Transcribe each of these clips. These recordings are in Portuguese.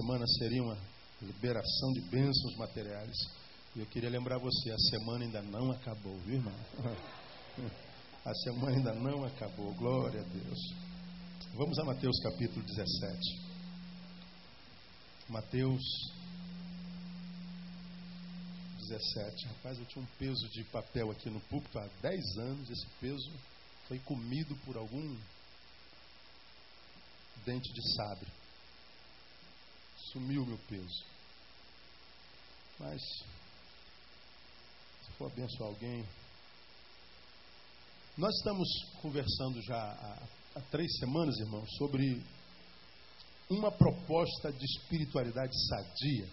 semana seria uma liberação de bênçãos materiais. E eu queria lembrar você, a semana ainda não acabou, viu, irmão? A semana ainda não acabou, glória a Deus. Vamos a Mateus capítulo 17. Mateus 17. Rapaz, eu tinha um peso de papel aqui no púlpito há 10 anos. Esse peso foi comido por algum dente de sabre. Sumiu meu peso. Mas, se for abençoar alguém. Nós estamos conversando já há, há três semanas, irmãos, sobre uma proposta de espiritualidade sadia.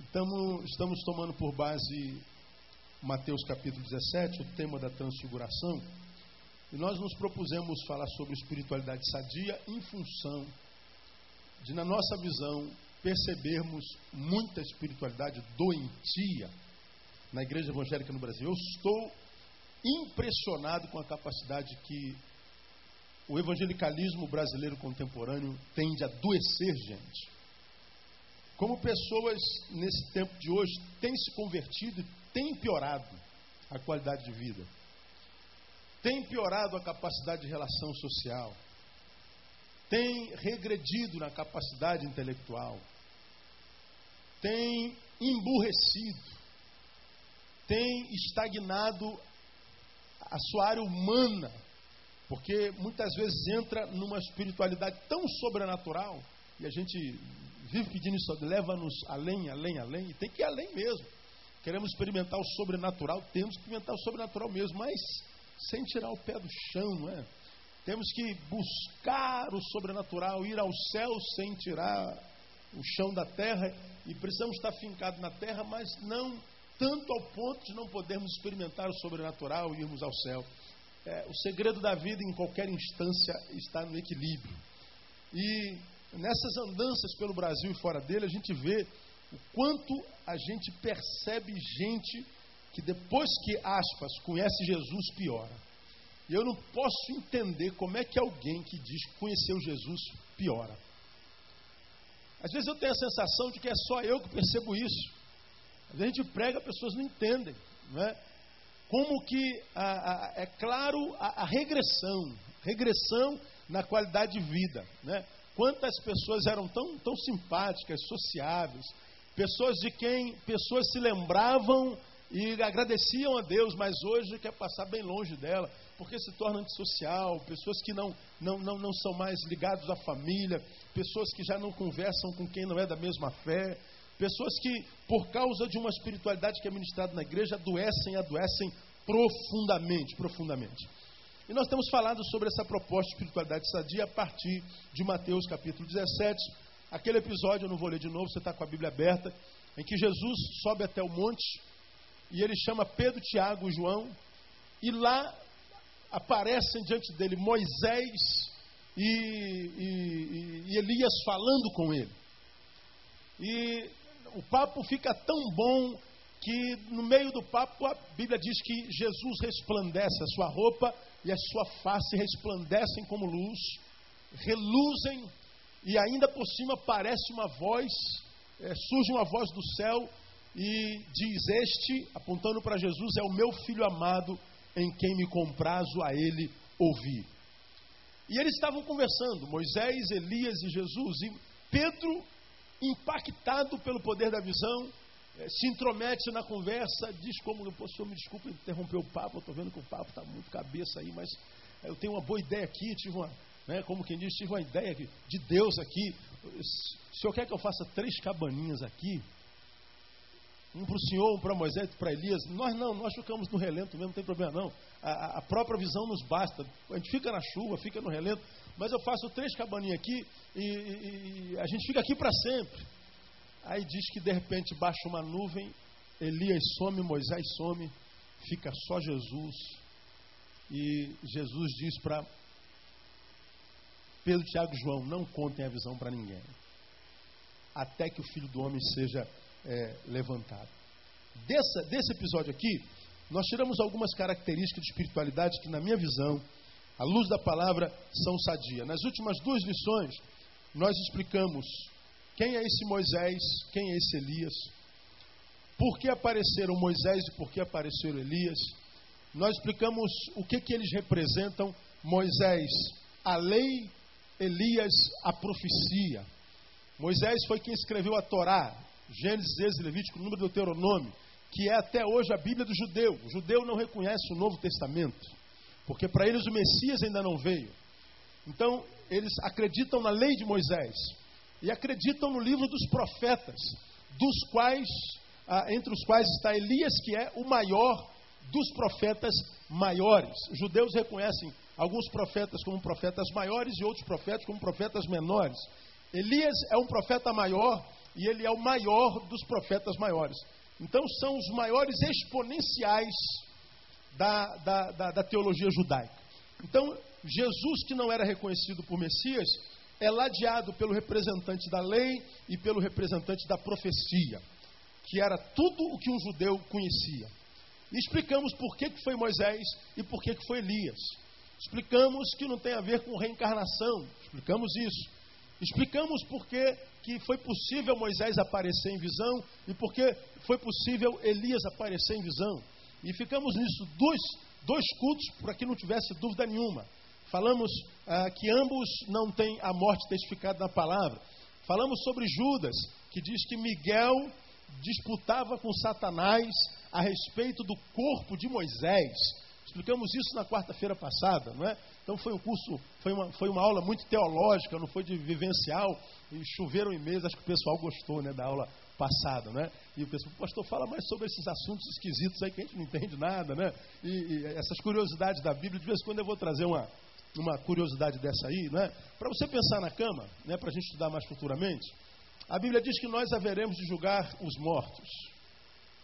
Então, estamos tomando por base Mateus capítulo 17, o tema da transfiguração. E nós nos propusemos falar sobre espiritualidade sadia em função de, na nossa visão, percebermos muita espiritualidade doentia na igreja evangélica no Brasil. Eu estou impressionado com a capacidade que o evangelicalismo brasileiro contemporâneo tem de adoecer gente. Como pessoas nesse tempo de hoje têm se convertido e têm piorado a qualidade de vida tem piorado a capacidade de relação social, tem regredido na capacidade intelectual, tem emburrecido, tem estagnado a sua área humana, porque muitas vezes entra numa espiritualidade tão sobrenatural e a gente vive pedindo isso, leva-nos além, além, além, e tem que ir além mesmo. Queremos experimentar o sobrenatural, temos que experimentar o sobrenatural mesmo, mas sem tirar o pé do chão, não é? Temos que buscar o sobrenatural, ir ao céu sem tirar o chão da terra e precisamos estar fincados na terra, mas não tanto ao ponto de não podermos experimentar o sobrenatural e irmos ao céu. É, o segredo da vida em qualquer instância está no equilíbrio. E nessas andanças pelo Brasil e fora dele, a gente vê o quanto a gente percebe gente que depois que, aspas, conhece Jesus, piora. E eu não posso entender como é que alguém que diz que conheceu Jesus piora. Às vezes eu tenho a sensação de que é só eu que percebo isso. Às vezes a gente prega, as pessoas não entendem. Não é? Como que a, a, é claro a, a, regressão, regressão na qualidade de vida. Né? Quantas pessoas eram tão, tão simpáticas, sociáveis, pessoas de quem pessoas se lembravam e agradeciam a Deus, mas hoje quer passar bem longe dela, porque se torna antissocial, pessoas que não, não, não, não são mais ligados à família, pessoas que já não conversam com quem não é da mesma fé, pessoas que, por causa de uma espiritualidade que é ministrada na igreja, adoecem, adoecem profundamente, profundamente. E nós temos falado sobre essa proposta de espiritualidade sadia a partir de Mateus capítulo 17, aquele episódio, eu não vou ler de novo, você está com a Bíblia aberta, em que Jesus sobe até o monte, e ele chama Pedro, Tiago e João, e lá aparecem diante dele Moisés e, e, e, Elias falando com ele. E o papo fica tão bom que no meio do papo a Bíblia diz que Jesus resplandece, a sua roupa e a sua face resplandecem como luz, reluzem, e ainda por cima parece uma voz, é, surge uma voz do céu e diz: Este, apontando para Jesus, é o meu filho amado em quem me comprazo a ele ouvir. E eles estavam conversando, Moisés, Elias e Jesus, e Pedro, impactado pelo poder da visão, eh, se intromete na conversa, diz como, o senhor me desculpe interromper o papo, estou vendo que o papo está muito cabeça aí, mas eh, eu tenho uma boa ideia aqui, tive uma, né, como quem diz, tive uma ideia de Deus aqui. O senhor quer que eu faça três cabaninhas aqui? Um para o Senhor, um para Moisés, para Elias. Nós não, nós ficamos no relento mesmo, não tem problema não. A, a, própria visão nos basta. A gente fica na chuva, fica no relento. Mas eu faço três cabaninhas aqui e, e, e a gente fica aqui para sempre. Aí diz que de repente baixa uma nuvem, Elias some, Moisés some, fica só Jesus. E Jesus diz para Pedro, Tiago e João: não contem a visão para ninguém, até que o filho do homem seja é, levantado. Dessa, desse episódio aqui, nós tiramos algumas características de espiritualidade que, na minha visão, à luz da palavra, são sadia. Nas últimas duas lições, nós explicamos quem é esse Moisés, quem é esse Elias, por que apareceram Moisés e por que apareceram Elias. Nós explicamos o que, que eles representam: Moisés, a lei, Elias, a profecia. Moisés foi quem escreveu a Torá, Gênesis, Êxodo, Levítico, número do Deuteronômio, que é até hoje a Bíblia do judeu. O judeu não reconhece o Novo Testamento, porque para eles o Messias ainda não veio. Então, eles acreditam na lei de Moisés e acreditam no livro dos profetas, dos quais, ah, entre os quais está Elias, que é o maior dos profetas maiores. Os judeus reconhecem alguns profetas como profetas maiores e outros profetas como profetas menores. Elias é um profeta maior e ele é o maior dos profetas maiores. Então, são os maiores exponenciais da, da, da, da teologia judaica. Então, Jesus, que não era reconhecido por Messias, é ladeado pelo representante da lei e pelo representante da profecia, que era tudo o que um judeu conhecia. E explicamos por que, que foi Moisés e por que, que foi Elias. Explicamos que não tem a ver com reencarnação, explicamos isso. Explicamos por que, foi possível Moisés aparecer em visão e por que foi possível Elias aparecer em visão. E ficamos nisso dois, dois cultos para que não tivesse dúvida nenhuma. Falamos ah, que ambos não têm a morte testificada na palavra. Falamos sobre Judas, que diz que Miguel disputava com Satanás a respeito do corpo de Moisés. Explicamos isso na quarta-feira passada, não é? Então foi um curso, foi uma, foi uma aula muito teológica, não foi de vivencial, e choveram e-mails, acho que o pessoal gostou né, da aula passada, né? E o pessoal, pastor, fala mais sobre esses assuntos esquisitos aí que a gente não entende nada, né? E, e essas curiosidades da Bíblia, de vez em quando eu vou trazer uma, uma curiosidade dessa aí, né? Para você pensar na cama, né? Para a gente estudar mais futuramente. A Bíblia diz que nós haveremos de julgar os mortos,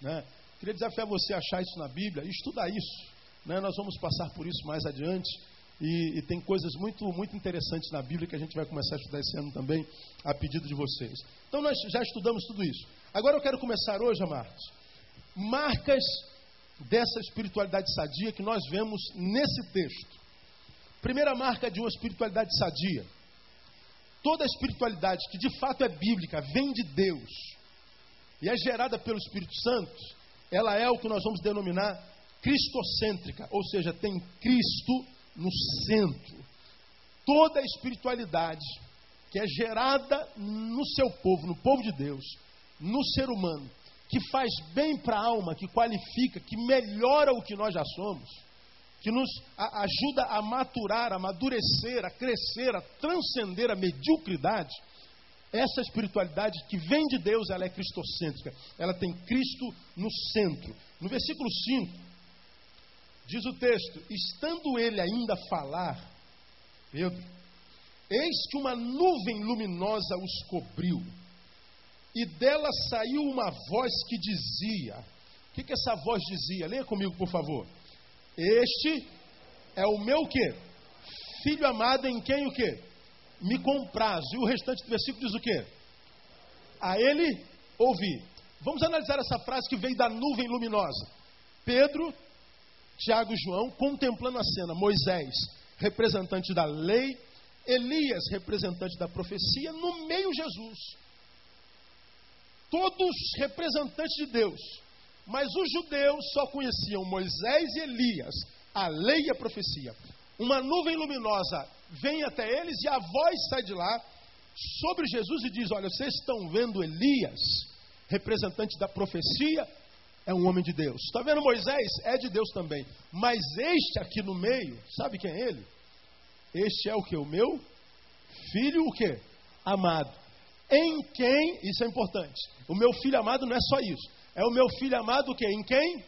né? Queria desafiar você a achar isso na Bíblia e estudar isso. Né? Nós vamos passar por isso mais adiante. E, e, tem coisas muito, muito interessantes na Bíblia que a gente vai começar a estudar esse ano também, a pedido de vocês. Então nós já estudamos tudo isso. Agora eu quero começar hoje, amados, marcas dessa espiritualidade sadia que nós vemos nesse texto. Primeira marca de uma espiritualidade sadia. Toda espiritualidade que de fato é bíblica, vem de Deus e é gerada pelo Espírito Santo, ela é o que nós vamos denominar cristocêntrica, ou seja, tem Cristo no centro. Toda a espiritualidade que é gerada no seu povo, no povo de Deus, no ser humano, que faz bem para a alma, que qualifica, que melhora o que nós já somos, que nos ajuda a maturar, a amadurecer, a crescer, a transcender a mediocridade, essa espiritualidade que vem de Deus, ela é cristocêntrica. Ela tem Cristo no centro. No versículo 5, diz o texto: Estando ele ainda a falar, Pedro, eis que uma nuvem luminosa os cobriu, e dela saiu uma voz que dizia: O que, que essa voz dizia? Leia comigo, por favor. Este é o meu quê? Filho amado em quem o quê? me compraz. E o restante do versículo diz o quê? A ele ouvi. Vamos analisar essa frase que veio da nuvem luminosa. Pedro, Tiago e João contemplando a cena. Moisés, representante da lei. Elias, representante da profecia. No meio, Jesus. Todos representantes de Deus. Mas os judeus só conheciam Moisés e Elias, a lei e a profecia. Uma nuvem luminosa vem até eles e a voz sai de lá sobre Jesus e diz: Olha, vocês estão vendo Elias, representante da profecia, é um homem de Deus. Está vendo Moisés? É de Deus também. Mas este aqui no meio, sabe quem é ele? Este é o que? O meu filho, o que? Amado. Em quem, isso é importante. O meu filho amado não é só isso. É o meu filho amado o que? Em quem?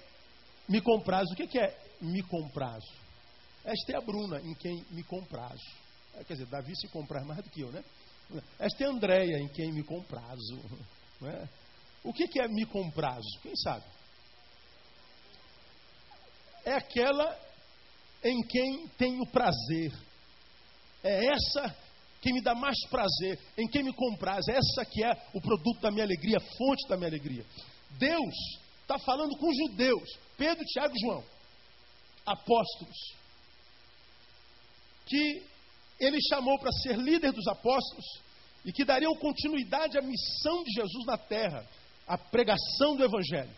Me compraz. O que, é me compraz? Esta é a Bruna em quem me comprazo. É, quer dizer, Davi se comprar mais do que eu, né? Esta é a Andréia em quem me comprazo. É? O que, que é me comprazo? Quem sabe? É aquela em quem tenho prazer. É essa que me dá mais prazer, em quem me compraz. Essa que é o produto da minha alegria, fonte da minha alegria. Deus está falando com judeus, Pedro, Tiago e João, apóstolos que ele chamou para ser líder dos apóstolos e que dariam continuidade à missão de Jesus na terra, a pregação do Evangelho.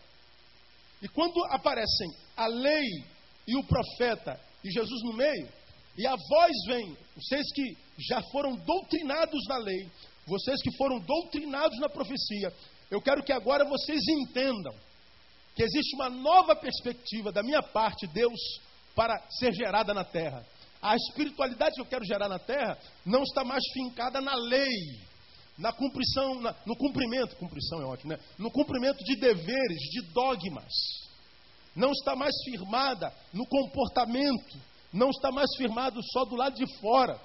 E quando aparecem a lei e o profeta e Jesus no meio, e a voz vem, vocês que já foram doutrinados na lei, vocês que foram doutrinados na profecia, eu quero que agora vocês entendam que existe uma nova perspectiva da minha parte, Deus, para ser gerada na terra. A espiritualidade que eu quero gerar na terra não está mais fincada na lei, na cumprição, na, no cumprimento, cumprição é ótimo, né? No cumprimento de deveres, de dogmas. Não está mais firmada no comportamento, não está mais firmado só do lado de fora,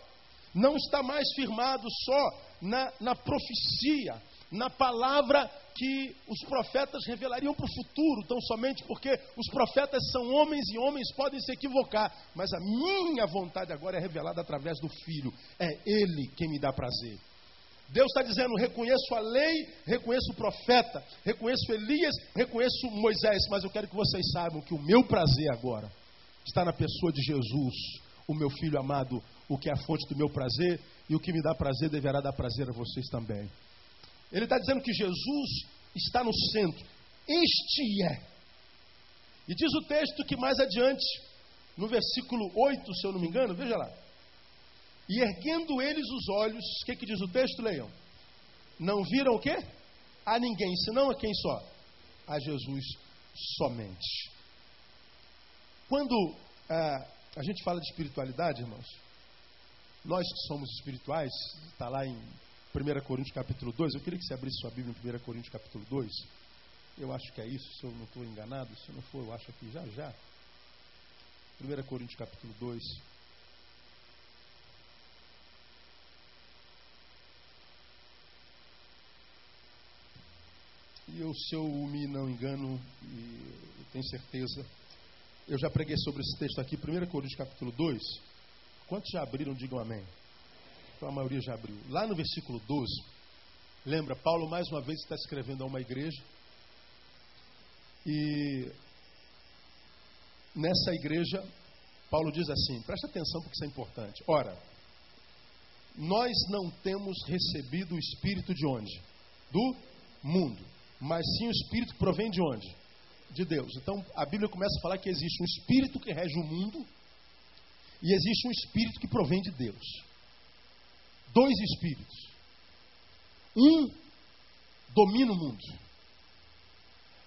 não está mais firmado só na, na profecia, na palavra que os profetas revelariam para o futuro, tão somente porque os profetas são homens e homens podem se equivocar, mas a minha vontade agora é revelada através do Filho, é Ele quem me dá prazer. Deus está dizendo: reconheço a lei, reconheço o profeta, reconheço Elias, reconheço Moisés, mas eu quero que vocês saibam que o meu prazer agora está na pessoa de Jesus, o meu filho amado, o que é a fonte do meu prazer, e o que me dá prazer deverá dar prazer a vocês também. Ele está dizendo que Jesus está no centro. Este é. E diz o texto que mais adiante, no versículo 8, se eu não me engano, veja lá. E erguendo eles os olhos, o que, que diz o texto, leiam? Não viram o quê? A ninguém, senão a quem só? A Jesus somente. Quando ah, a gente fala de espiritualidade, irmãos, nós que somos espirituais, está lá em 1 Coríntios capítulo 2, eu queria que você abrisse sua Bíblia em 1 Coríntios capítulo 2. Eu acho que é isso, se eu não estou enganado, se não for, eu acho aqui já já. 1 Coríntios capítulo 2. Eu, se eu me não engano, e tenho certeza, eu já preguei sobre esse texto aqui, 1 Coríntios capítulo 2. Quantos já abriram, digam amém. Então a maioria já abriu. Lá no versículo 12, lembra, Paulo mais uma vez está escrevendo a uma igreja. E nessa igreja, Paulo diz assim: presta atenção porque isso é importante. Ora, nós não temos recebido o espírito de onde? Do mundo. Mas sim o espírito provém de onde? De Deus. Então a Bíblia começa a falar que existe um espírito que rege o mundo e existe um espírito que provém de Deus dois espíritos. Um domina o mundo.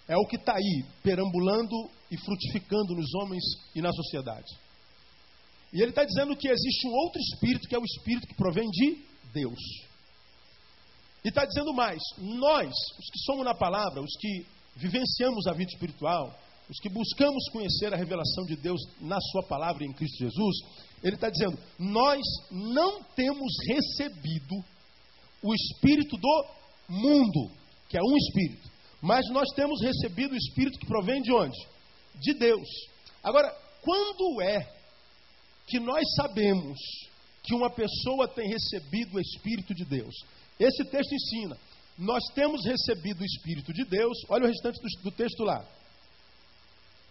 É o que está aí, perambulando e frutificando nos homens e na sociedade. E ele está dizendo que existe um outro espírito, que é o espírito que provém de Deus. E está dizendo mais: nós, os que somos na palavra, os que vivenciamos a vida espiritual, os que buscamos conhecer a revelação de Deus na Sua palavra em Cristo Jesus, ele está dizendo: nós não temos recebido o Espírito do mundo, que é um Espírito, mas nós temos recebido o Espírito que provém de onde? De Deus. Agora, quando é que nós sabemos que uma pessoa tem recebido o Espírito de Deus? Esse texto ensina: nós temos recebido o Espírito de Deus, olha o restante do, do texto lá.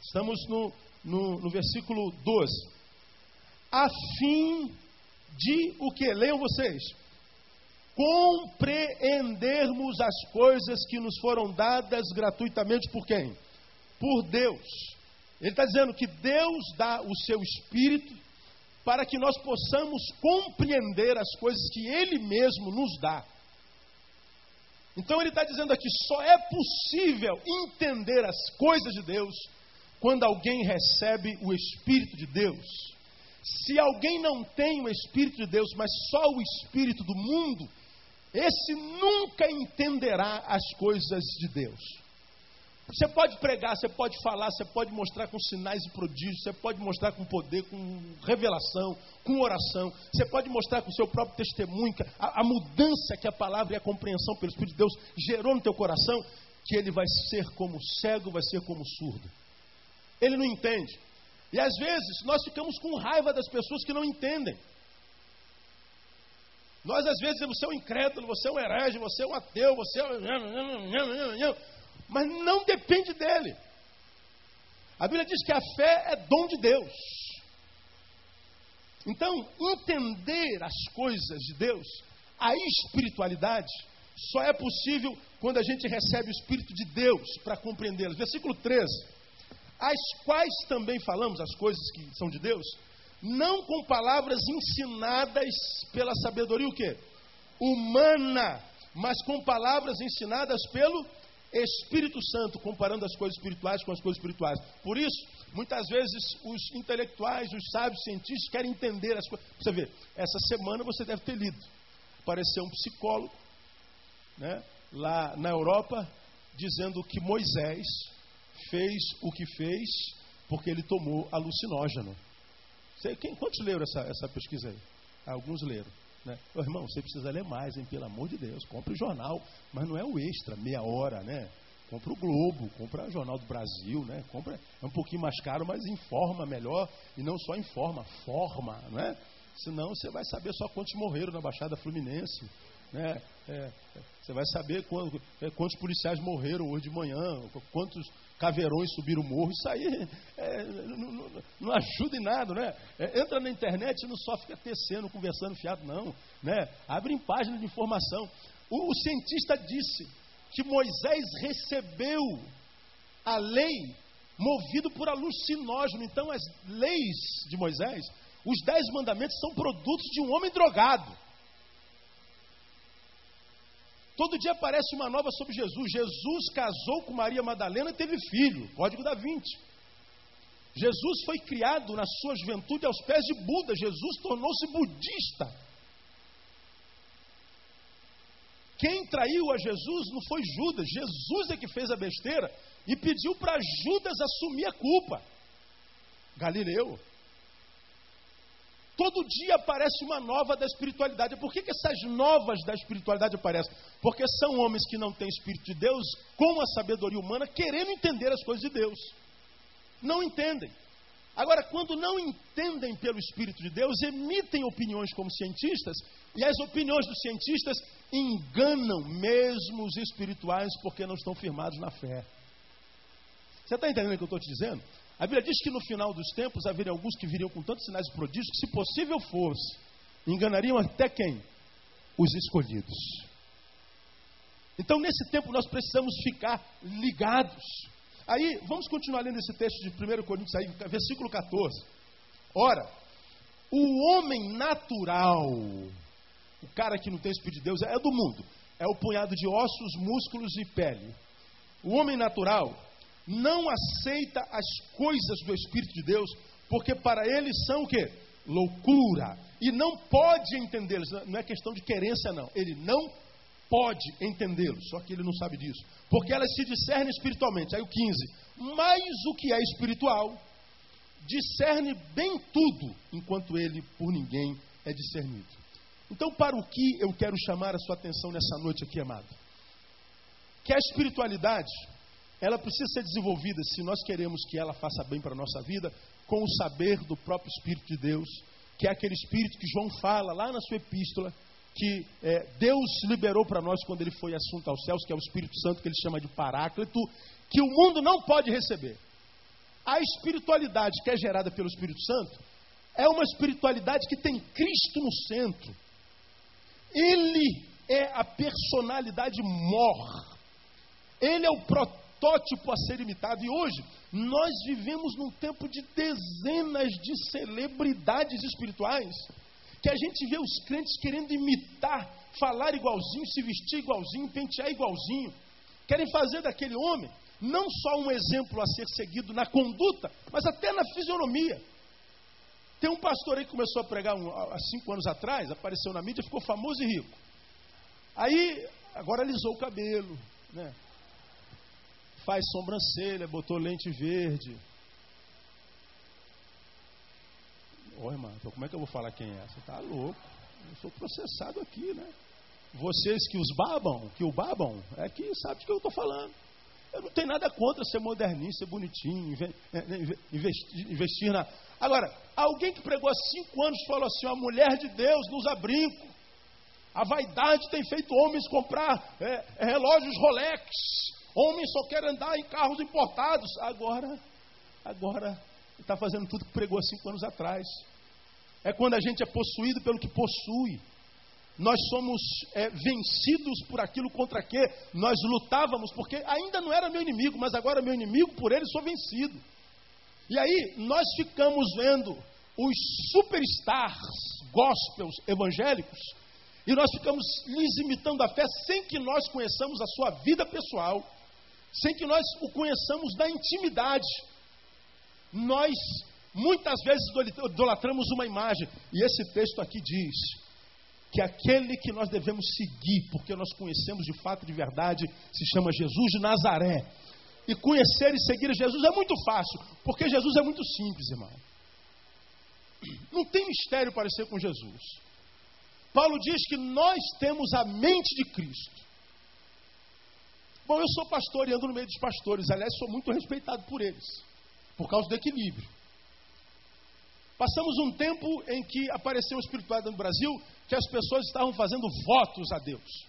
Estamos no, no, no versículo 12. A fim de o que? Leiam vocês. Compreendermos as coisas que nos foram dadas gratuitamente por quem? Por Deus. Ele está dizendo que Deus dá o seu Espírito para que nós possamos compreender as coisas que Ele mesmo nos dá. Então ele está dizendo aqui: só é possível entender as coisas de Deus quando alguém recebe o Espírito de Deus. Se alguém não tem o Espírito de Deus, mas só o Espírito do mundo, esse nunca entenderá as coisas de Deus. Você pode pregar, você pode falar, você pode mostrar com sinais e prodígios, você pode mostrar com poder, com revelação, com oração, você pode mostrar com o seu próprio testemunho, a, a mudança que a palavra e a compreensão pelo Espírito de Deus gerou no teu coração, que ele vai ser como cego, vai ser como surdo. Ele não entende. E às vezes nós ficamos com raiva das pessoas que não entendem. Nós às vezes dizemos, você é um incrédulo, você é um herege, você é um ateu, você é um... Mas não depende dele. A Bíblia diz que a fé é dom de Deus. Então, entender as coisas de Deus a espiritualidade só é possível quando a gente recebe o Espírito de Deus para compreendê-las. Versículo 13. As quais também falamos, as coisas que são de Deus, não com palavras ensinadas pela sabedoria o quê? Humana, mas com palavras ensinadas pelo Espírito Santo, comparando as coisas espirituais com as coisas espirituais. Por isso, muitas vezes os intelectuais, os sábios, cientistas querem entender as coisas. Você vê, essa semana você deve ter lido. Apareceu um psicólogo, né, lá na Europa, dizendo que Moisés fez o que fez porque ele tomou alucinógeno. Você, quem, quantos leram essa, essa pesquisa aí? Alguns leram. Né? Ô, irmão, você precisa ler mais, hein? Pelo amor de Deus. Compre o jornal, mas não é o extra, meia hora, né? Compra o Globo, compra o Jornal do Brasil, né? Compra, é um pouquinho mais caro, mas informa melhor. E não só informa, forma, né? Senão você vai saber só quantos morreram na Baixada Fluminense. Né? É, você vai saber quantos, é, quantos policiais morreram hoje de manhã, quantos caveirões subiram o morro. Isso aí é, não, não, não, ajuda em nada, né? É, entra na internet e não só fica tecendo, conversando fiado, não. Né? Abre em página de informação. O, o cientista disse que Moisés recebeu a lei movido por alucinógeno. Então, as leis de Moisés, os dez mandamentos, são produtos de um homem drogado. Todo dia aparece uma nova sobre Jesus. Jesus casou com Maria Madalena e teve filho. Código da 20. Jesus foi criado na sua juventude aos pés de Buda. Jesus tornou-se budista. Quem traiu a Jesus não foi Judas. Jesus é que fez a besteira e pediu para Judas assumir a culpa. Galileu. Todo dia aparece uma nova da espiritualidade. Por que, que essas novas da espiritualidade aparecem? Porque são homens que não têm Espírito de Deus, com a sabedoria humana, querendo entender as coisas de Deus. Não entendem. Agora, quando não entendem pelo Espírito de Deus, emitem opiniões como cientistas, e as opiniões dos cientistas enganam mesmo os espirituais porque não estão firmados na fé. Você está entendendo o que eu estou te dizendo? A Bíblia diz que no final dos tempos haveria alguns que viriam com tantos sinais e prodígios que, se possível fosse, enganariam até quem? Os escolhidos. Então, nesse tempo, nós precisamos ficar ligados. Aí, vamos continuar lendo esse texto de 1 Coríntios, aí, versículo 14. Ora, o homem natural, o cara que não tem Espírito de Deus, é do mundo. É o punhado de ossos, músculos e pele. O homem natural não aceita as coisas do Espírito de Deus, porque para eles são o quê? Loucura. E não pode entendê-los. Não é questão de querência, não. Ele não pode entendê-los. Só que ele não sabe disso. Porque elas se discernem espiritualmente. Aí o 15. Mas o que é espiritual discerne bem tudo, enquanto ele por ninguém é discernido. Então, para o que eu quero chamar a sua atenção nessa noite aqui, amado? Que a espiritualidade ela precisa ser desenvolvida se nós queremos que ela faça bem para a nossa vida, com o saber do próprio Espírito de Deus, que é aquele Espírito que João fala lá na sua epístola, que é, Deus liberou para nós quando ele foi assunto aos céus, que é o Espírito Santo que ele chama de Paráclito, que o mundo não pode receber. A espiritualidade que é gerada pelo Espírito Santo é uma espiritualidade que tem Cristo no centro. Ele é a personalidade mor. Ele é o protótipo protótipo a ser imitado. E hoje, nós vivemos num tempo de dezenas de celebridades espirituais, que a gente vê os crentes querendo imitar, falar igualzinho, se vestir igualzinho, pentear igualzinho. Querem fazer daquele homem não só um exemplo a ser seguido na conduta, mas até na fisionomia. Tem um pastor aí que começou a pregar um, há cinco anos atrás, apareceu na mídia, ficou famoso e rico. Aí, agora alisou o cabelo, né? Faz sobrancelha, botou lente verde. Ô irmão, então como é que eu vou falar quem é? Você está louco. Eu sou processado aqui, né? Vocês que os babam, que o babam, é que sabe do que eu estou falando. Eu não tenho nada contra ser moderninho, ser bonitinho, é, né, investir, investir na. Agora, alguém que pregou há cinco anos falou assim: a mulher de Deus não usa brinco. A vaidade tem feito homens comprar é, relógios Rolex. Homem só quer andar em carros importados. Agora, agora, está fazendo tudo que pregou há cinco anos atrás. É quando a gente é possuído pelo que possui. nós somos é, vencidos por aquilo contra que nós lutávamos, porque ainda não era meu inimigo, mas agora meu inimigo, por ele sou vencido. E aí nós ficamos vendo os superstars gospels evangélicos e nós ficamos lhes imitando a fé sem que nós conheçamos a sua vida pessoal, sem que nós o conheçamos na intimidade. Nós muitas vezes idolatramos uma imagem, e esse texto aqui diz que aquele que nós devemos seguir, porque nós conhecemos de fato de verdade, se chama Jesus de Nazaré. E conhecer e seguir Jesus é muito fácil, porque Jesus é muito simples, irmão. Não tem mistério parecer com Jesus. Paulo diz que nós temos a mente de Cristo. Bom, eu sou pastor e ando no meio dos pastores, aliás, sou muito respeitado por eles, por causa do equilíbrio. Passamos um tempo em que apareceu a espiritualidade no Brasil, que as pessoas estavam fazendo votos a Deus.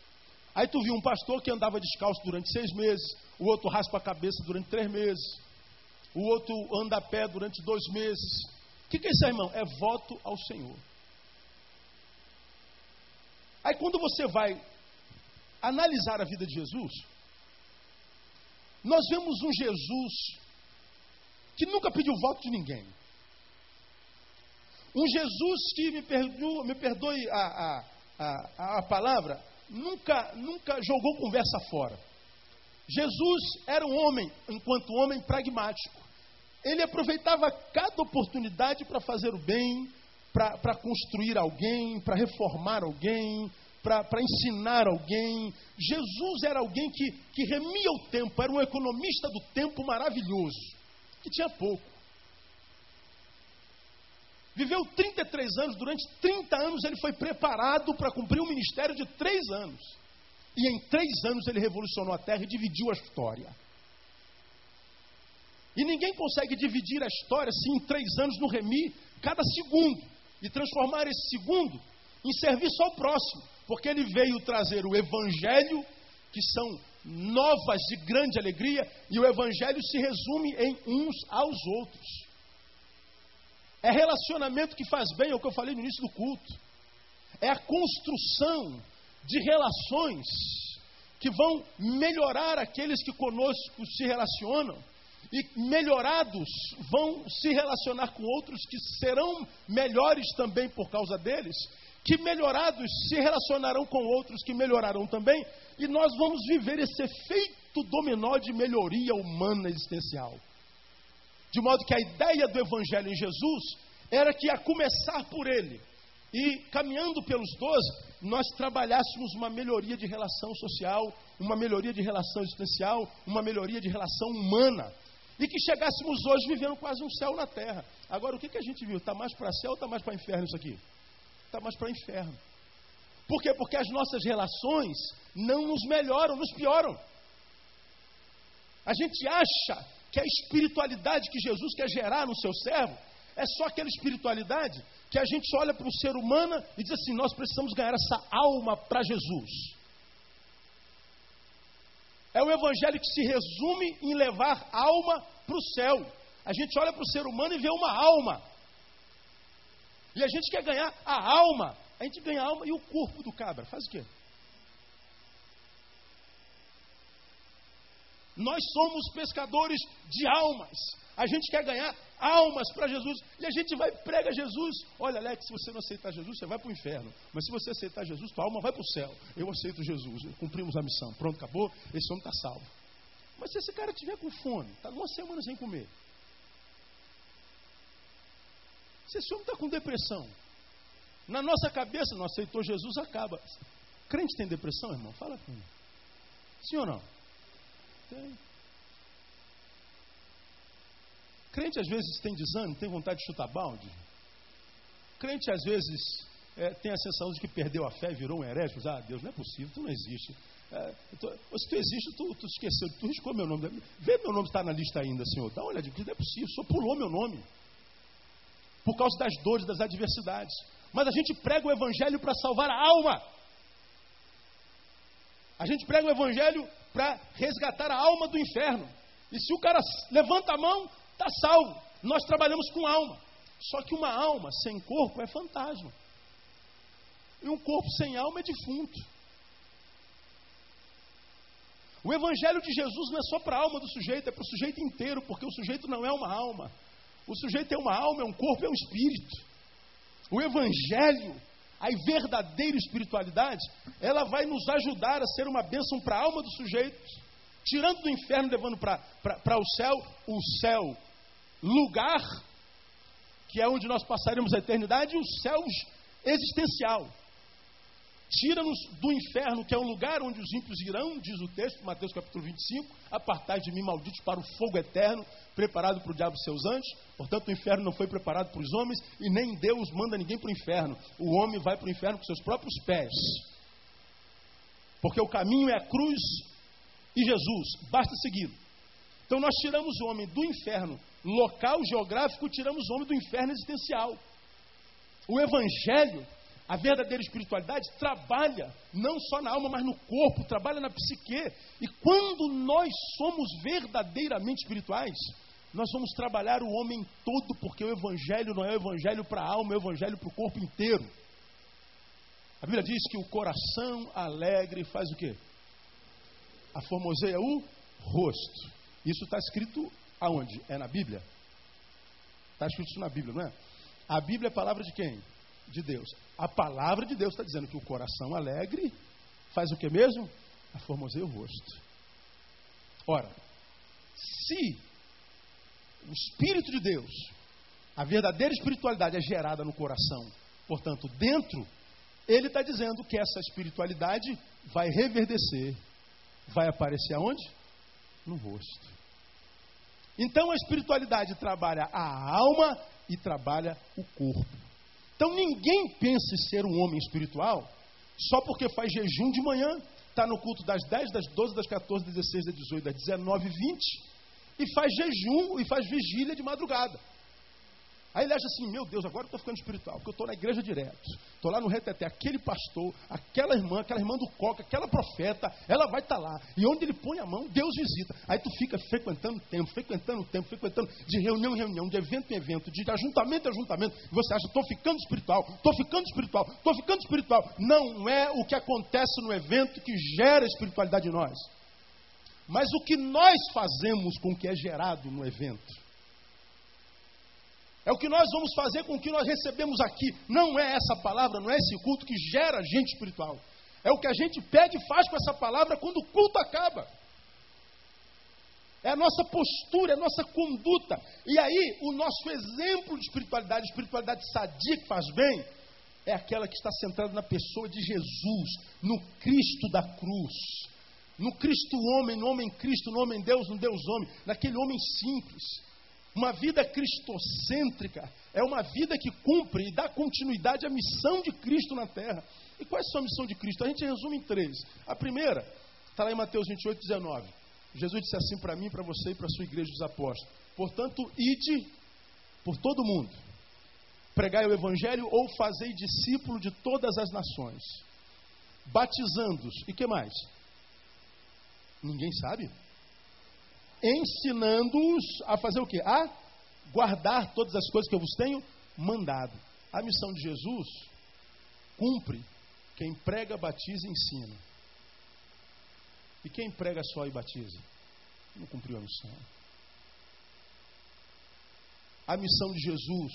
Aí tu viu um pastor que andava descalço durante seis meses, o outro raspa a cabeça durante três meses, o outro anda a pé durante dois meses. O que, que é isso, irmão? É voto ao Senhor. Aí quando você vai analisar a vida de Jesus, nós vemos um Jesus que nunca pediu voto de ninguém. Um Jesus que, me, perdoe, me perdoe a, a, a, a palavra, nunca, nunca jogou conversa fora. Jesus era um homem, enquanto homem pragmático. Ele aproveitava cada oportunidade para fazer o bem, para construir alguém, para reformar alguém, para ensinar alguém. Jesus era alguém que, que remia o tempo, era um economista do tempo maravilhoso, que tinha pouco. Viveu 33 anos, durante 30 anos ele foi preparado para cumprir um ministério de três anos. E em três anos ele revolucionou a terra e dividiu a história. E ninguém consegue dividir a história se em três anos não remir cada segundo e transformar esse segundo em serviço ao próximo, porque ele veio trazer o evangelho, que são novas de grande alegria, e o evangelho se resume em uns aos outros. É relacionamento que faz bem, é o que eu falei no início do culto. É a construção de relações que vão melhorar aqueles que conosco se relacionam e melhorados vão se relacionar com outros que serão melhores também por causa deles, que melhorados se relacionarão com outros que melhorarão também, e nós vamos viver esse efeito dominó de melhoria humana existencial. De modo que a ideia do Evangelho em Jesus era que, a começar por ele e caminhando pelos doze, nós trabalhássemos uma melhoria de relação social, uma melhoria de relação existencial, uma melhoria de relação humana. E que chegássemos hoje vivendo quase um céu na terra. Agora, o que, que a gente viu? Está mais para céu ou está mais para inferno isso aqui? Está mais para inferno. Por quê? Porque as nossas relações não nos melhoram, nos pioram. A gente acha que a espiritualidade que Jesus quer gerar no seu servo é só aquela espiritualidade que a gente olha para o ser humano e diz assim: nós precisamos ganhar essa alma para Jesus. É o evangelho que se resume em levar alma para o céu. A gente olha para o ser humano e vê uma alma. E a gente quer ganhar a alma. A gente ganha a alma e o corpo do cabra. Faz o quê? Nós somos pescadores de almas. A gente quer ganhar almas para Jesus. E a gente vai prega Jesus. Olha, Alex, se você não aceitar Jesus, você vai para o inferno. Mas se você aceitar Jesus, tua alma vai para o céu. Eu aceito Jesus. Cumprimos a missão. Pronto, acabou. Esse homem está salvo. Mas se esse cara tiver com fome, está uma semana sem comer. Se esse homem está com depressão, na nossa cabeça não aceitou Jesus, acaba. Crente tem depressão, irmão? Fala comigo. Sim ou não? Tem. Crente às vezes tem desânimo, tem vontade de chutar balde. Crente às vezes é, tem a sensação de que perdeu a fé, virou um herege. Ah, Deus, não é possível, tu não existe. É, tô, se tu existe, tu, tu esqueceu, tu riscou meu nome. Vê meu nome está na lista ainda, Senhor. Dá uma olhadinha, não é possível, só pulou meu nome. Por causa das dores, das adversidades. Mas a gente prega o Evangelho para salvar a alma. A gente prega o Evangelho para resgatar a alma do inferno. E se o cara levanta a mão, está salvo. Nós trabalhamos com alma. Só que uma alma sem corpo é fantasma. E um corpo sem alma é defunto. O evangelho de Jesus não é só para a alma do sujeito, é para o sujeito inteiro, porque o sujeito não é uma alma. O sujeito é uma alma, é um corpo, é um espírito. O evangelho, a verdadeira espiritualidade, ela vai nos ajudar a ser uma bênção para a alma do sujeito, tirando do inferno, levando para o céu, o céu, lugar que é onde nós passaremos a eternidade, e o céu existencial. Tira-nos do inferno, que é um lugar onde os ímpios irão, diz o texto, Mateus capítulo 25, apartai de mim, malditos, para o fogo eterno, preparado para o diabo e seus anjos. Portanto, o inferno não foi preparado para os homens, e nem Deus manda ninguém para o inferno. O homem vai para o inferno com seus próprios pés. Porque o caminho é a cruz e Jesus, basta segui-lo. Então nós tiramos o homem do inferno local, geográfico, tiramos o homem do inferno existencial. O Evangelho a verdadeira espiritualidade trabalha não só na alma, mas no corpo, trabalha na psique. E quando nós somos verdadeiramente espirituais, nós vamos trabalhar o homem todo, porque o evangelho não é o evangelho para a alma, é o evangelho para o corpo inteiro. A Bíblia diz que o coração alegre faz o quê? Aformoseia o rosto. Isso está escrito aonde? É na Bíblia? Está escrito isso na Bíblia, não é? A Bíblia é a palavra de quem? De Deus. A palavra de Deus está dizendo que o coração alegre faz o que mesmo? Aformoseia o rosto. Ora, se o Espírito de Deus, a verdadeira espiritualidade é gerada no coração, portanto, dentro, ele está dizendo que essa espiritualidade vai reverdecer, vai aparecer aonde? No rosto. Então a espiritualidade trabalha a alma e trabalha o corpo. Então ninguém pense ser um homem espiritual só porque faz jejum de manhã, está no culto das 10, das 12, das 14, das 16, das 18, das 19, 20 e faz jejum e faz vigília de madrugada. Aí ele acha assim, meu Deus, agora eu estou ficando espiritual, porque eu estou na igreja direto. Estou lá no reteté, aquele pastor, aquela irmã, aquela irmã do coca, aquela profeta, ela vai estar tá lá. E onde ele põe a mão, Deus visita. Aí tu fica frequentando tempo, frequentando tempo, frequentando de reunião em reunião, de evento em evento, de ajuntamento em ajuntamento. E você acha, estou ficando espiritual, estou ficando espiritual, estou ficando espiritual. Não é o que acontece no evento que gera espiritualidade em nós. Mas o que nós fazemos com o que é gerado no evento. É o que nós vamos fazer com o que nós recebemos aqui. Não é essa palavra, não é esse culto que gera gente espiritual. É o que a gente pede e faz com essa palavra quando o culto acaba. É a nossa postura, é a nossa conduta. E aí, o nosso exemplo de espiritualidade, espiritualidade sadia que faz bem, é aquela que está centrada na pessoa de Jesus, no Cristo da cruz. No Cristo homem, no homem Cristo, no homem Deus, no Deus homem, naquele homem simples uma vida cristocêntrica é uma vida que cumpre e dá continuidade à missão de Cristo na terra. E qual é a sua missão de Cristo? A gente resume em três. A primeira, está lá em Mateus 28, 19. Jesus disse assim para mim, para você e para a sua igreja dos apóstolos: Portanto, ide por todo mundo, pregai o evangelho ou fazei discípulo de todas as nações, batizando-os. E que mais? Ninguém sabe? Ensinando-os a fazer o quê? A guardar todas as coisas que eu vos tenho mandado. A missão de Jesus cumpre quem prega, batiza e ensina. E quem prega só e batiza? Não cumpriu a missão. A missão de Jesus,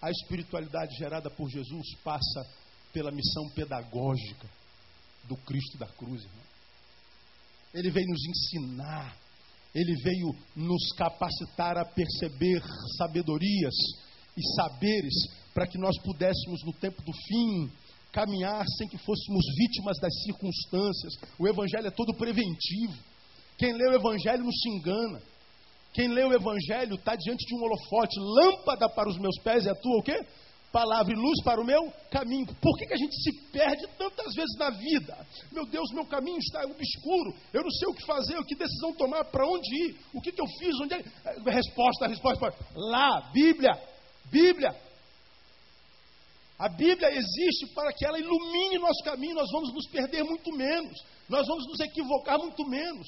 a espiritualidade gerada por Jesus, passa pela missão pedagógica do Cristo da cruz. Irmão. Ele veio nos ensinar ele veio nos capacitar a perceber sabedorias e saberes para que nós pudéssemos, no tempo do fim, caminhar sem que fôssemos vítimas das circunstâncias. O Evangelho é todo preventivo. Quem lê o Evangelho não se engana. Quem lê o Evangelho está diante de um holofote, lâmpada para os meus pés e a tua o quê? Palavra e luz para o meu caminho. Por que, que a gente se perde tantas vezes na vida? Meu Deus, meu caminho está obscuro. Eu não sei o que fazer, o que decisão tomar, para onde ir, o que, que eu fiz, onde é. Resposta, resposta. Lá, Bíblia, Bíblia. A Bíblia existe para que ela ilumine nosso caminho, nós vamos nos perder muito menos, nós vamos nos equivocar muito menos.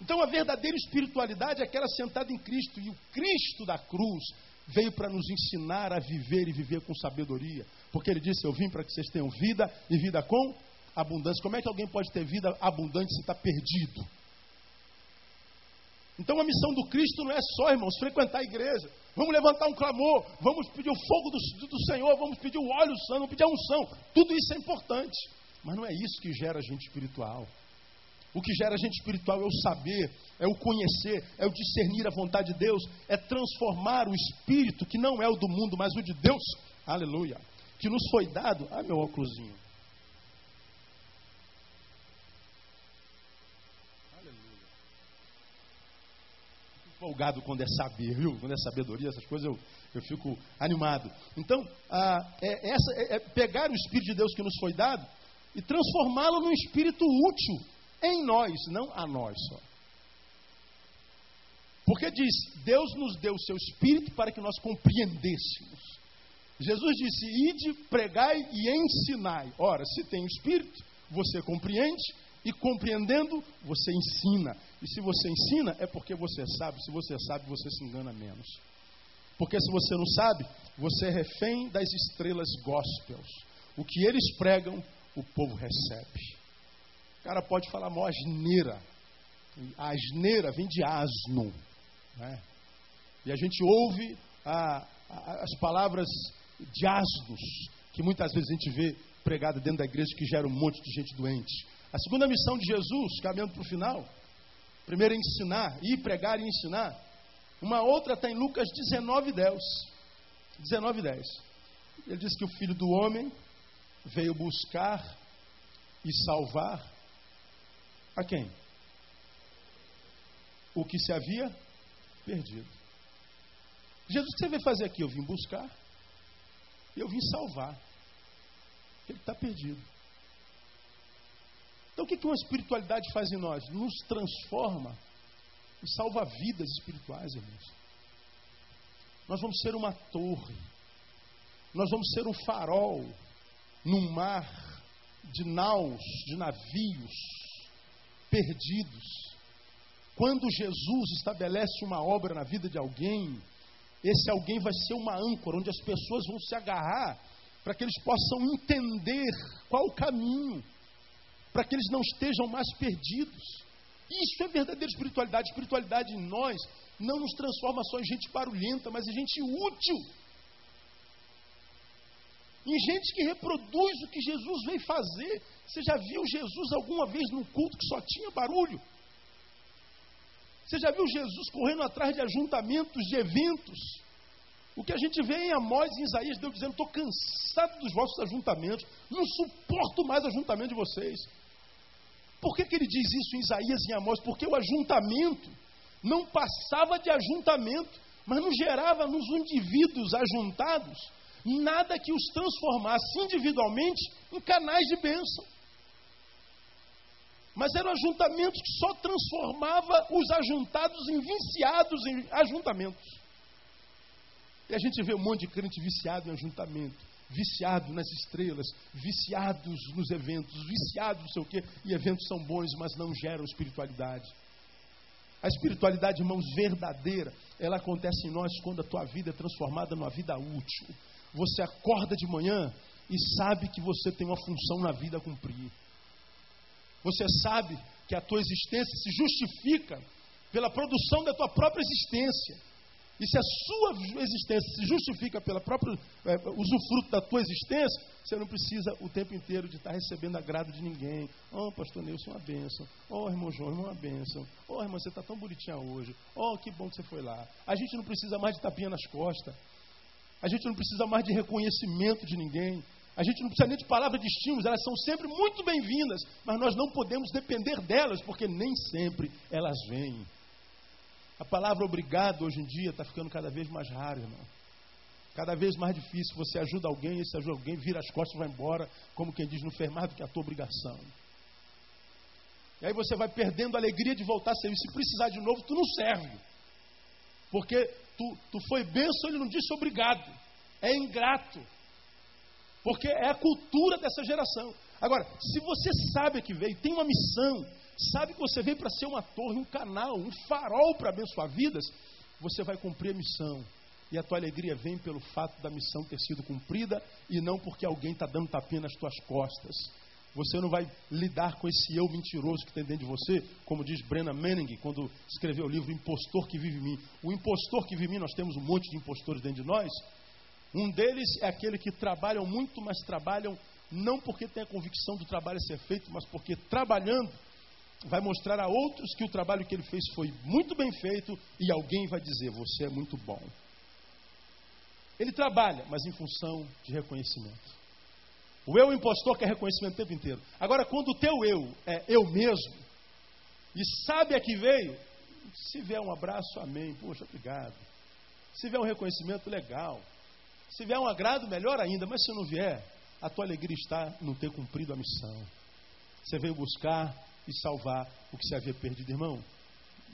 Então a verdadeira espiritualidade é aquela sentada em Cristo, e o Cristo da cruz veio para nos ensinar a viver e viver com sabedoria. Porque ele disse: Eu vim para que vocês tenham vida e vida com abundância. Como é que alguém pode ter vida abundante se está perdido? Então a missão do Cristo não é só, irmãos, frequentar a igreja. Vamos levantar um clamor, vamos pedir o fogo do, do Senhor, vamos pedir o óleo santo, vamos pedir a unção. Tudo isso é importante. Mas não é isso que gera a gente espiritual. O que gera gente espiritual é o saber, é o conhecer, é o discernir a vontade de Deus, é transformar o espírito, que não é o do mundo, mas o de Deus, aleluia, que nos foi dado. Ah, meu óculosinho. Aleluia. Fico empolgado quando é saber, viu? Quando é sabedoria, essas coisas eu, eu fico animado. Então, ah, é, essa, é, é pegar o Espírito de Deus que nos foi dado e transformá-lo num espírito útil em nós, não a nós só. Porque diz: Deus nos deu o seu espírito para que nós compreendêssemos. Jesus disse: Ide, pregai e ensinai. Ora, se tem o espírito, você compreende, e compreendendo, você ensina. E se você ensina, é porque você sabe. Se você sabe, você se engana menos. Porque se você não sabe, você é refém das estrelas gospels. O que eles pregam, o povo recebe. O cara pode falar mó asneira. Asneira vem de asno. Né? E a gente ouve a, a, as palavras de asnos, que muitas vezes a gente vê pregada dentro da igreja, que gera um monte de gente doente. A segunda missão de Jesus, caminhando para o final, primeiro é ensinar, ir pregar e ensinar. Uma outra está em Lucas 19, 10. 19, 10. Ele diz que o filho do homem veio buscar e salvar a quem? O que se havia perdido. Jesus, o que você veio fazer aqui? Eu vim buscar, eu vim salvar. Ele está perdido. Então, o que uma espiritualidade faz em nós? Nos transforma e salva vidas espirituais, irmãos. Nós vamos ser uma torre, nós vamos ser um farol num mar de naus, de navios perdidos. Quando Jesus estabelece uma obra na vida de alguém, esse alguém vai ser uma âncora onde as pessoas vão se agarrar para que eles possam entender qual o caminho, para que eles não estejam mais perdidos. Isso é verdadeira espiritualidade. Espiritualidade em nós não nos transforma só em gente barulhenta, mas em gente útil em gente que reproduz o que Jesus veio fazer. Você já viu Jesus alguma vez num culto que só tinha barulho? Você já viu Jesus correndo atrás de ajuntamentos, de eventos? O que a gente vê em Amós e em Isaías, Deus dizendo: Estou cansado dos vossos ajuntamentos, não suporto mais o ajuntamento de vocês. Por que, que ele diz isso em Isaías e em Amós? Porque o ajuntamento não passava de ajuntamento, mas não gerava nos indivíduos ajuntados nada que os transformasse individualmente em canais de bênção. Mas eram ajuntamentos que só transformava os ajuntados em viciados em ajuntamentos. E a gente vê um monte de crente viciado em ajuntamento, viciado nas estrelas, viciados nos eventos, viciados não sei o quê. E eventos são bons, mas não geram espiritualidade. A espiritualidade, irmãos, verdadeira, ela acontece em nós quando a tua vida é transformada numa vida útil. Você acorda de manhã e sabe que você tem uma função na vida a cumprir. Você sabe que a tua existência se justifica pela produção da tua própria existência. E se a sua existência se justifica pelo próprio é, usufruto da tua existência, você não precisa o tempo inteiro de estar recebendo agrado de ninguém. Oh, pastor Nilson, uma bênção. Oh, irmão João, uma bênção. Oh, irmão, você está tão bonitinha hoje. Oh, que bom que você foi lá. A gente não precisa mais de tapinha nas costas. A gente não precisa mais de reconhecimento de ninguém. A gente não precisa nem de palavras de estímulos, elas são sempre muito bem-vindas, mas nós não podemos depender delas, porque nem sempre elas vêm. A palavra obrigado hoje em dia está ficando cada vez mais rara, irmão. Cada vez mais difícil. Você ajuda alguém, esse ajuda alguém, vira as costas e vai embora, como quem diz, não fez mais do que a tua obrigação. E aí você vai perdendo a alegria de voltar a servir. Se precisar de novo, tu não serve. Porque tu, tu foi benção, ele não disse obrigado. É ingrato. Porque é a cultura dessa geração. Agora, se você sabe que veio, tem uma missão, sabe que você veio para ser uma torre, um canal, um farol para abençoar vidas, você vai cumprir a missão. E a tua alegria vem pelo fato da missão ter sido cumprida e não porque alguém está dando tapinha nas tuas costas. Você não vai lidar com esse eu mentiroso que tem dentro de você, como diz Brenna Manning quando escreveu o livro Impostor que Vive em Mim. O impostor que vive em mim, nós temos um monte de impostores dentro de nós. Um deles é aquele que trabalham muito, mas trabalham não porque tem a convicção do trabalho ser feito, mas porque trabalhando vai mostrar a outros que o trabalho que ele fez foi muito bem feito e alguém vai dizer: Você é muito bom. Ele trabalha, mas em função de reconhecimento. O eu impostor quer reconhecimento o tempo inteiro. Agora, quando o teu eu é eu mesmo, e sabe a que veio, se vier um abraço, amém, poxa, obrigado. Se vier um reconhecimento, legal. Se vier um agrado, melhor ainda, mas se não vier, a tua alegria está no ter cumprido a missão. Você veio buscar e salvar o que se havia perdido, irmão.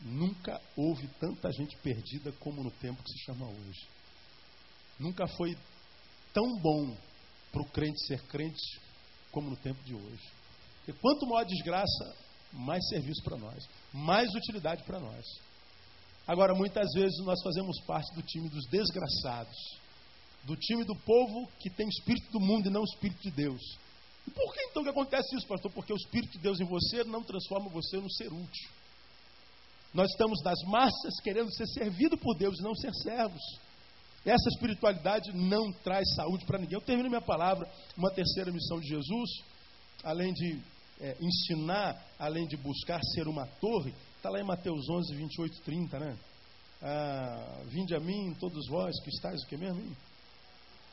Nunca houve tanta gente perdida como no tempo que se chama hoje. Nunca foi tão bom para o crente ser crente como no tempo de hoje. Porque quanto maior desgraça, mais serviço para nós, mais utilidade para nós. Agora, muitas vezes nós fazemos parte do time dos desgraçados, do time do povo que tem o espírito do mundo e não o espírito de Deus. E por que então que acontece isso, pastor? Porque o espírito de Deus em você não transforma você no ser útil. Nós estamos nas massas querendo ser servido por Deus, não ser servos. Essa espiritualidade não traz saúde para ninguém. Eu termino minha palavra, uma terceira missão de Jesus, além de é, ensinar, além de buscar ser uma torre, está lá em Mateus 11, 28, 30, né? Ah, Vinde a mim, todos vós que estáis o que mesmo?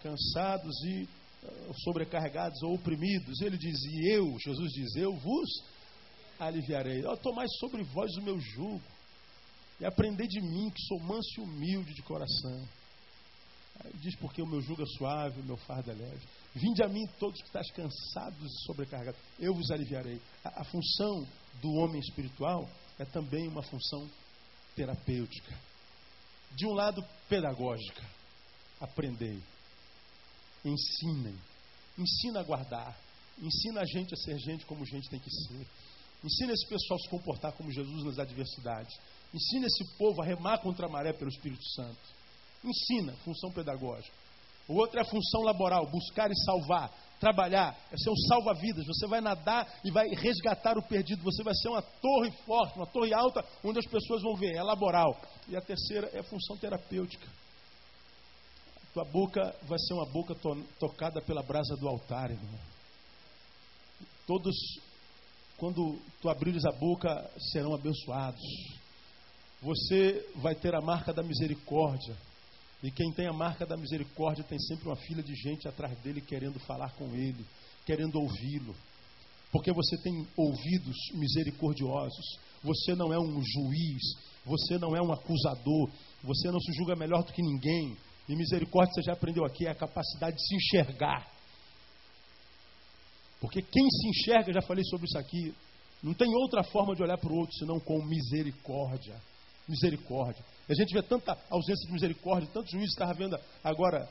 Cansados e uh, sobrecarregados ou oprimidos. Ele diz, e eu, Jesus diz, eu vos aliviarei. Oh, tomai sobre vós o meu jugo e aprendei de mim, que sou manso e humilde de coração diz, porque o meu jugo é suave, o meu fardo é leve. Vinde a mim todos que estás cansados e sobrecarregados, eu vos aliviarei. A, a função do homem espiritual é também uma função terapêutica. De um lado, pedagógica. Aprendei. Ensinem. Ensina a guardar. Ensina a gente a ser gente como gente tem que ser. Ensina esse pessoal a se comportar como Jesus nas adversidades. Ensina esse povo a remar contra a maré pelo Espírito Santo. Ensina, função pedagógica. O outro é a função laboral, buscar e salvar, trabalhar, é ser um salva-vidas. Você vai nadar e vai resgatar o perdido. Você vai ser uma torre forte, uma torre alta, onde as pessoas vão ver. É laboral. E a terceira é a função terapêutica. Tua boca vai ser uma boca to tocada pela brasa do altar, irmão. Todos, quando tu abrires a boca, serão abençoados. Você vai ter a marca da misericórdia. E quem tem a marca da misericórdia tem sempre uma fila de gente atrás dele querendo falar com ele, querendo ouvi-lo. Porque você tem ouvidos misericordiosos. Você não é um juiz, você não é um acusador, você não se julga melhor do que ninguém. E misericórdia, você já aprendeu aqui, é a capacidade de se enxergar. Porque quem se enxerga, já falei sobre isso aqui, não tem outra forma de olhar para o outro senão com misericórdia. Misericórdia. E a gente vê tanta ausência de misericórdia, tantos juízes. Estava vendo agora,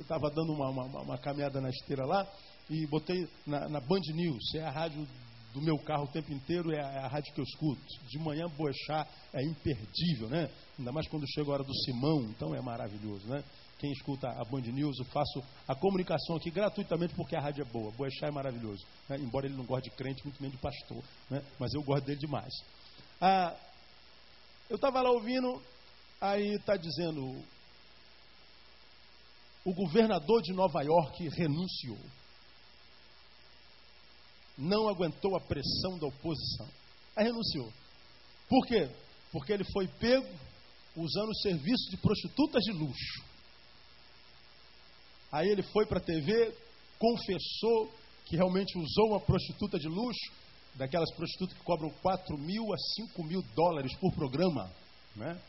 estava dando uma, uma, uma, caminhada na esteira lá e botei na, na, Band News, é a rádio do meu carro o tempo inteiro, é a, é a rádio que eu escuto. De manhã, Boechat é imperdível, né? Ainda mais quando chega a hora do Simão, então é maravilhoso, né? Quem escuta a Band News, eu faço a comunicação aqui gratuitamente porque a rádio é boa. Boechat é maravilhoso. Né? Embora ele não goste de crente, muito menos de pastor. Né? Mas eu gosto dele demais. Ah, eu estava lá ouvindo, aí está dizendo: o governador de Nova York renunciou. Não aguentou a pressão da oposição. Aí renunciou. Por quê? Porque ele foi pego usando o serviço de prostitutas de luxo. Aí ele foi para a TV, confessou que realmente usou uma prostituta de luxo, daquelas prostitutas que cobram 4 mil a 5 mil dólares por programa. Né?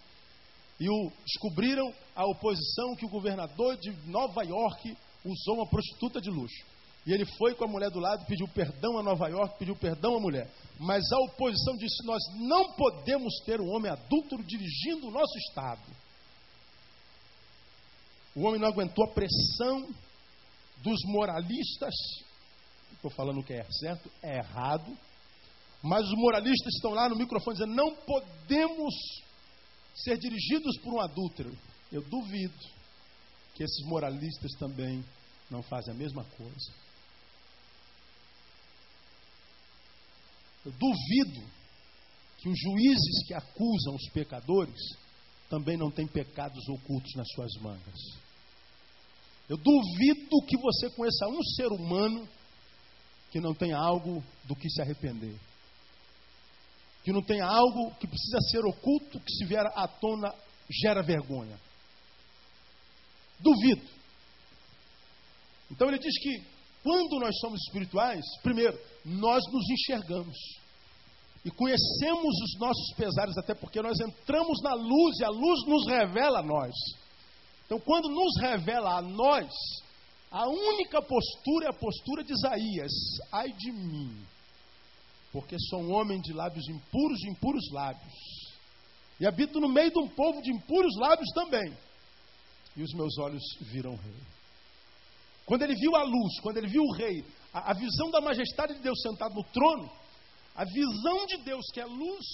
E o, descobriram a oposição que o governador de Nova York usou uma prostituta de luxo. E ele foi com a mulher do lado, pediu perdão a Nova York, pediu perdão à mulher. Mas a oposição disse: Nós não podemos ter um homem adúltero dirigindo o nosso Estado. O homem não aguentou a pressão dos moralistas. Estou falando o que é certo, é errado. Mas os moralistas estão lá no microfone dizendo: não podemos ser dirigidos por um adúltero. Eu duvido que esses moralistas também não fazem a mesma coisa. Eu duvido que os juízes que acusam os pecadores também não têm pecados ocultos nas suas mangas. Eu duvido que você conheça um ser humano que não tenha algo do que se arrepender. Que não tenha algo que precisa ser oculto, que se vier à tona gera vergonha. Duvido. Então ele diz que quando nós somos espirituais, primeiro, nós nos enxergamos e conhecemos os nossos pesares, até porque nós entramos na luz e a luz nos revela a nós. Então, quando nos revela a nós, a única postura é a postura de Isaías: ai de mim, porque sou um homem de lábios impuros, de impuros lábios, e habito no meio de um povo de impuros lábios também, e os meus olhos viram o rei. Quando ele viu a luz, quando ele viu o rei, a, a visão da majestade de Deus sentado no trono, a visão de Deus, que é luz,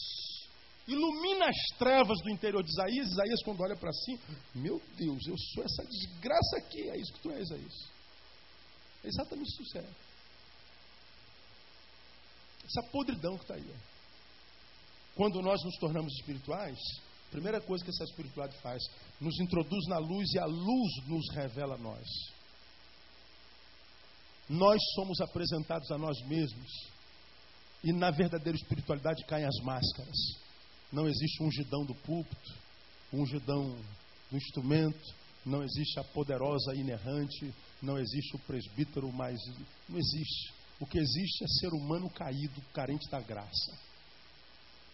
ilumina as trevas do interior de Isaías. Isaías, quando olha para si, meu Deus, eu sou essa desgraça aqui. É isso que tu és, Isaías. É exatamente isso que é. Essa podridão que está aí. Quando nós nos tornamos espirituais, a primeira coisa que essa espiritualidade faz, nos introduz na luz e a luz nos revela a nós. Nós somos apresentados a nós mesmos e na verdadeira espiritualidade caem as máscaras. Não existe um ungidão do púlpito, um ungidão do instrumento, não existe a poderosa inerrante, não existe o presbítero mais. Não existe. O que existe é ser humano caído, carente da graça.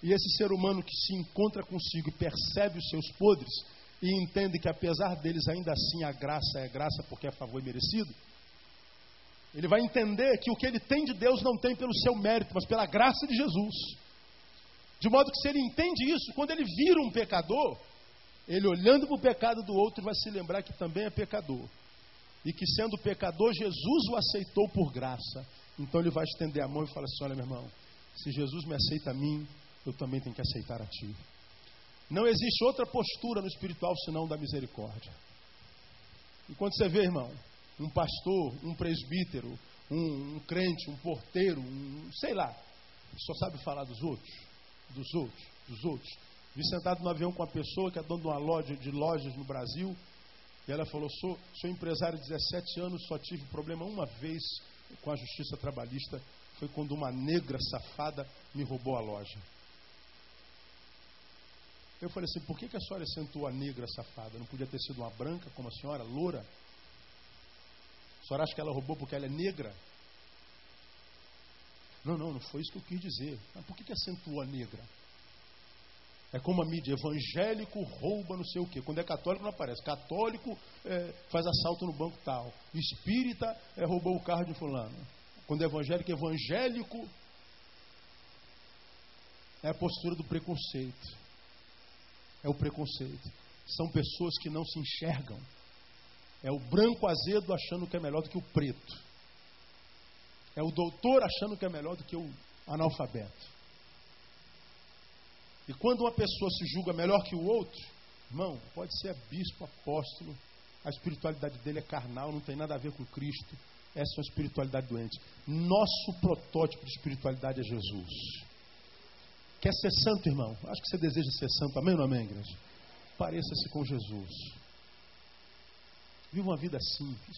E esse ser humano que se encontra consigo e percebe os seus podres e entende que apesar deles ainda assim a graça é graça porque é favor merecido, ele vai entender que o que ele tem de Deus não tem pelo seu mérito, mas pela graça de Jesus. De modo que se ele entende isso, quando ele vira um pecador, ele olhando para o pecado do outro vai se lembrar que também é pecador. E que sendo pecador, Jesus o aceitou por graça. Então ele vai estender a mão e fala assim: Olha, meu irmão, se Jesus me aceita a mim, eu também tenho que aceitar a ti. Não existe outra postura no espiritual senão da misericórdia. E quando você vê, irmão, um pastor, um presbítero, um, um crente, um porteiro, um, sei lá, só sabe falar dos outros, dos outros, dos outros. Vi sentado no avião com uma pessoa que é dona de uma loja de lojas no Brasil, e ela falou: sou, sou empresário de 17 anos, só tive problema uma vez com a justiça trabalhista, foi quando uma negra safada me roubou a loja. Eu falei assim: por que, que a senhora acentuou a negra safada? Não podia ter sido uma branca como a senhora, loura? Senhora acha que ela roubou porque ela é negra? Não, não, não foi isso que eu quis dizer. Mas por que, que acentuou a negra? É como a mídia, evangélico rouba não sei o quê. Quando é católico não aparece. Católico é, faz assalto no banco tal. Espírita é, roubou o carro de fulano. Quando é evangélico, evangélico é a postura do preconceito. É o preconceito. São pessoas que não se enxergam é o branco azedo achando que é melhor do que o preto. É o doutor achando que é melhor do que o analfabeto. E quando uma pessoa se julga melhor que o outro, irmão, pode ser bispo, apóstolo, a espiritualidade dele é carnal, não tem nada a ver com Cristo. Essa é uma espiritualidade doente. Nosso protótipo de espiritualidade é Jesus. Quer ser santo, irmão? Acho que você deseja ser santo. Amém ou não amém, igreja? Pareça-se com Jesus. Viva uma vida simples.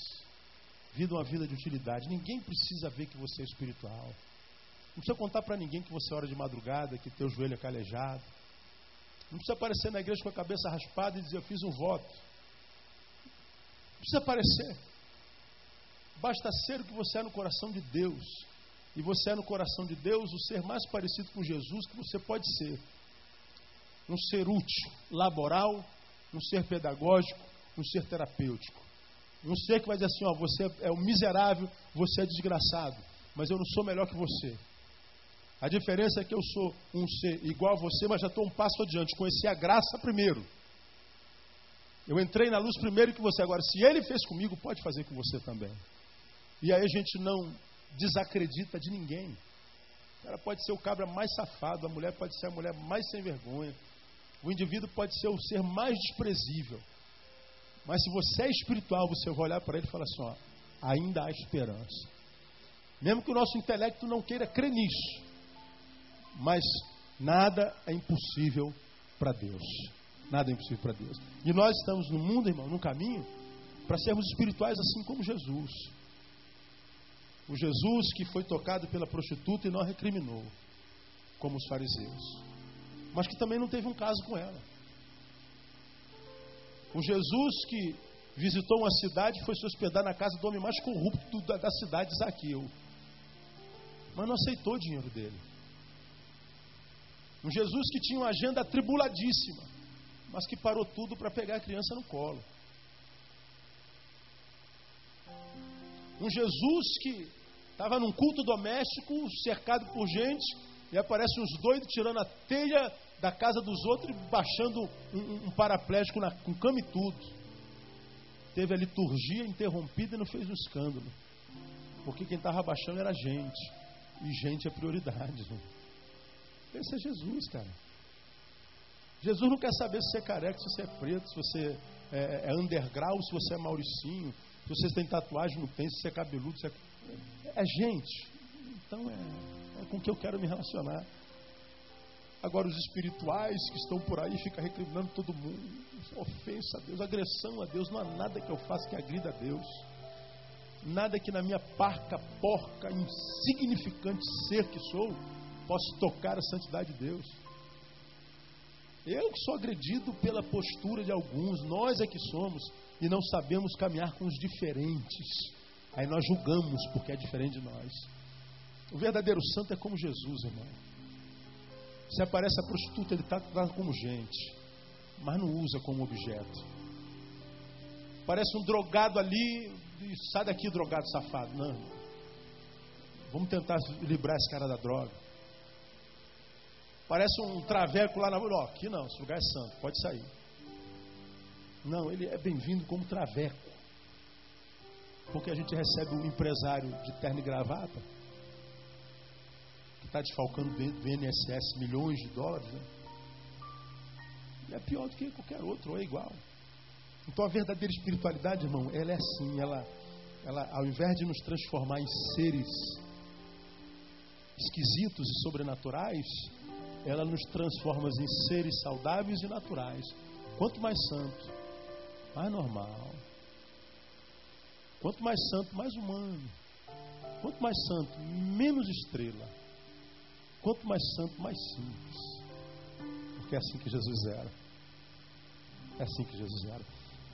Viva uma vida de utilidade. Ninguém precisa ver que você é espiritual. Não precisa contar para ninguém que você ora de madrugada, que teu joelho é calejado. Não precisa aparecer na igreja com a cabeça raspada e dizer eu fiz um voto. Não precisa aparecer. Basta ser o que você é no coração de Deus. E você é no coração de Deus o ser mais parecido com Jesus que você pode ser. Um ser útil, laboral, um ser pedagógico, um ser terapêutico. Um ser que vai dizer assim: ó, você é um miserável, você é desgraçado, mas eu não sou melhor que você. A diferença é que eu sou um ser igual a você, mas já estou um passo adiante. Conheci a graça primeiro. Eu entrei na luz primeiro que você. Agora, se ele fez comigo, pode fazer com você também. E aí a gente não desacredita de ninguém. Ela pode ser o cabra mais safado, a mulher pode ser a mulher mais sem vergonha, O indivíduo pode ser o ser mais desprezível. Mas se você é espiritual, você vai olhar para ele e falar assim: ó, ainda há esperança. Mesmo que o nosso intelecto não queira crer nisso. Mas nada é impossível para Deus. Nada é impossível para Deus. E nós estamos no mundo, irmão, no caminho, para sermos espirituais assim como Jesus. O Jesus que foi tocado pela prostituta e não recriminou, como os fariseus. Mas que também não teve um caso com ela. O Jesus que visitou uma cidade foi se hospedar na casa do homem mais corrupto da, da cidade, Zaqueu. Mas não aceitou o dinheiro dele. Um Jesus que tinha uma agenda atribuladíssima, mas que parou tudo para pegar a criança no colo. Um Jesus que estava num culto doméstico, cercado por gente, e aparece uns doidos tirando a telha da casa dos outros e baixando um, um paraplégico na, com cama e tudo. Teve a liturgia interrompida e não fez um escândalo. Porque quem estava baixando era gente. E gente é prioridade. Irmão. Esse é Jesus, cara. Jesus não quer saber se você é careca, se você é preto, se você é, é underground, se você é mauricinho, se você tem tatuagem, não tem, se você é cabeludo, se é... é gente. Então é, é com que eu quero me relacionar. Agora os espirituais que estão por aí ficam recriminando todo mundo. É ofensa a Deus, agressão a Deus. Não há nada que eu faça que agrida a Deus. Nada que na minha parca, porca, insignificante ser que sou, possa tocar a santidade de Deus. Eu que sou agredido pela postura de alguns, nós é que somos e não sabemos caminhar com os diferentes. Aí nós julgamos porque é diferente de nós. O verdadeiro santo é como Jesus, irmão. Se aparece a prostituta, ele está tá como gente, mas não usa como objeto. Parece um drogado ali, sai daqui, drogado safado. Não. Vamos tentar livrar esse cara da droga. Parece um traveco lá na rua. Aqui não, esse lugar é santo, pode sair. Não, ele é bem-vindo como traveco. Porque a gente recebe um empresário de terno e gravata, está desfalcando do INSS milhões de dólares, né? É pior do que qualquer outro, ou é igual. Então a verdadeira espiritualidade, irmão, ela é assim, ela, ela ao invés de nos transformar em seres esquisitos e sobrenaturais, ela nos transforma em seres saudáveis e naturais. Quanto mais santo, mais normal. Quanto mais santo, mais humano. Quanto mais santo, menos estrela. Quanto mais santo, mais simples. Porque é assim que Jesus era. É assim que Jesus era.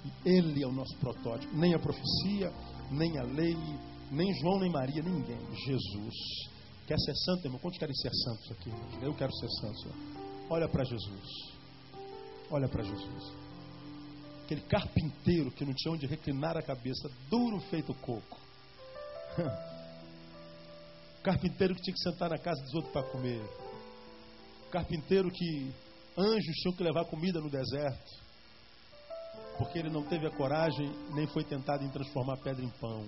E Ele é o nosso protótipo. Nem a profecia, nem a lei, nem João, nem Maria, ninguém. Jesus. Quer ser santo, irmão? Quantos querem ser santos aqui? Eu quero ser santo. Senhor. Olha para Jesus. Olha para Jesus. Aquele carpinteiro que não tinha onde reclinar a cabeça, duro feito coco. Carpinteiro que tinha que sentar na casa dos outros para comer. Carpinteiro que anjos tinham que levar comida no deserto. Porque ele não teve a coragem, nem foi tentado em transformar pedra em pão.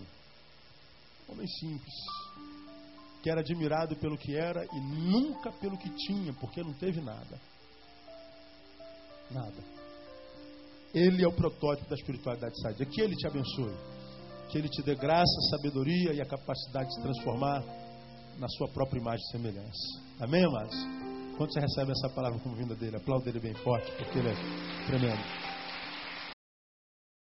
Homem simples que era admirado pelo que era e nunca pelo que tinha, porque não teve nada. Nada. Ele é o protótipo da espiritualidade sadia. Que Ele te abençoe. Que Ele te dê graça, sabedoria e a capacidade de se transformar na sua própria imagem e semelhança. Amém, amados? Quando você recebe essa palavra como vinda dele, aplauda ele bem forte, porque ele é tremendo.